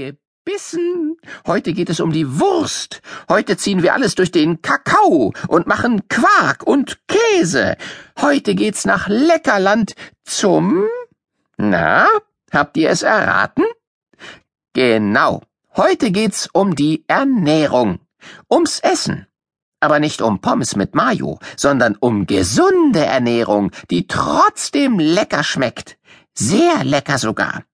gebissen. Heute geht es um die Wurst. Heute ziehen wir alles durch den Kakao und machen Quark und Käse. Heute geht's nach Leckerland zum... Na, habt ihr es erraten? Genau. Heute geht's um die Ernährung. Ums Essen. Aber nicht um Pommes mit Mayo, sondern um gesunde Ernährung, die trotzdem lecker schmeckt. Sehr lecker sogar.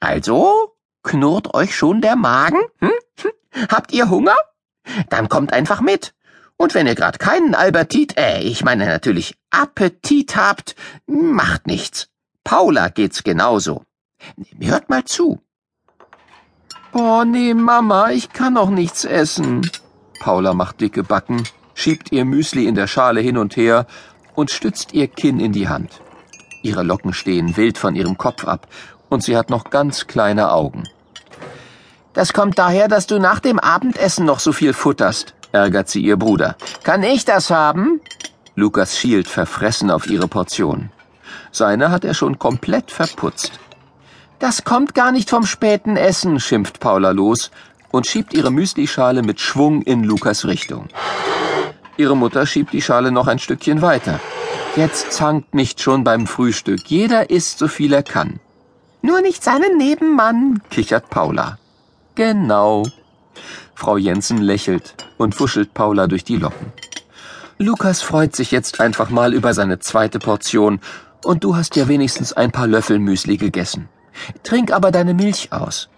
Also, knurrt euch schon der Magen? Hm? Hm? Habt ihr Hunger? Dann kommt einfach mit. Und wenn ihr gerade keinen Albertit, äh, ich meine natürlich Appetit habt, macht nichts. Paula geht's genauso. Hört mal zu. Oh nee, Mama, ich kann auch nichts essen. Paula macht dicke Backen, schiebt ihr Müsli in der Schale hin und her und stützt ihr Kinn in die Hand. Ihre Locken stehen wild von ihrem Kopf ab und sie hat noch ganz kleine Augen. Das kommt daher, dass du nach dem Abendessen noch so viel futterst, ärgert sie ihr Bruder. Kann ich das haben? Lukas schielt verfressen auf ihre Portion. Seine hat er schon komplett verputzt. Das kommt gar nicht vom späten Essen, schimpft Paula los und schiebt ihre Müslischale mit Schwung in Lukas Richtung. Ihre Mutter schiebt die Schale noch ein Stückchen weiter. Jetzt zankt nicht schon beim Frühstück. Jeder isst so viel er kann. Nur nicht seinen Nebenmann, kichert Paula. Genau. Frau Jensen lächelt und wuschelt Paula durch die Locken. Lukas freut sich jetzt einfach mal über seine zweite Portion und du hast ja wenigstens ein paar Löffel Müsli gegessen. Trink aber deine Milch aus.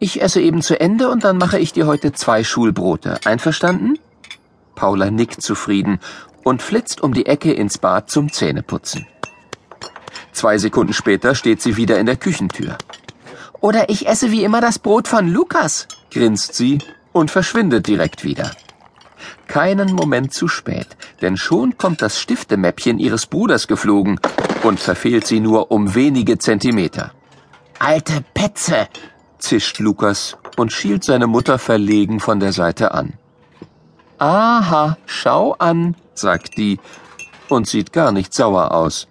Ich esse eben zu Ende und dann mache ich dir heute zwei Schulbrote. Einverstanden? Paula nickt zufrieden und flitzt um die Ecke ins Bad zum Zähneputzen. Zwei Sekunden später steht sie wieder in der Küchentür. Oder ich esse wie immer das Brot von Lukas, grinst sie und verschwindet direkt wieder. Keinen Moment zu spät, denn schon kommt das Stiftemäppchen ihres Bruders geflogen und verfehlt sie nur um wenige Zentimeter. Alte Petze, zischt Lukas und schielt seine Mutter verlegen von der Seite an. Aha, schau an, sagt die und sieht gar nicht sauer aus.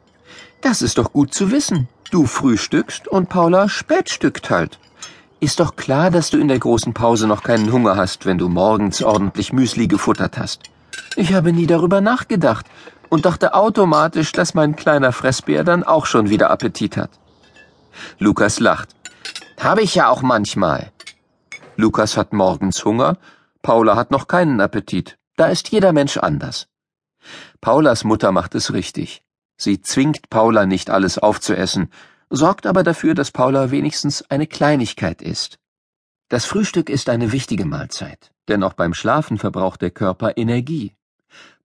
Das ist doch gut zu wissen. Du frühstückst und Paula spätstückt halt. Ist doch klar, dass du in der großen Pause noch keinen Hunger hast, wenn du morgens ordentlich Müsli gefuttert hast. Ich habe nie darüber nachgedacht und dachte automatisch, dass mein kleiner Fressbär dann auch schon wieder Appetit hat. Lukas lacht. Habe ich ja auch manchmal. Lukas hat morgens Hunger, Paula hat noch keinen Appetit. Da ist jeder Mensch anders. Paulas Mutter macht es richtig. Sie zwingt Paula nicht alles aufzuessen, sorgt aber dafür, dass Paula wenigstens eine Kleinigkeit isst. Das Frühstück ist eine wichtige Mahlzeit, denn auch beim Schlafen verbraucht der Körper Energie.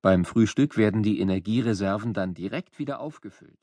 Beim Frühstück werden die Energiereserven dann direkt wieder aufgefüllt.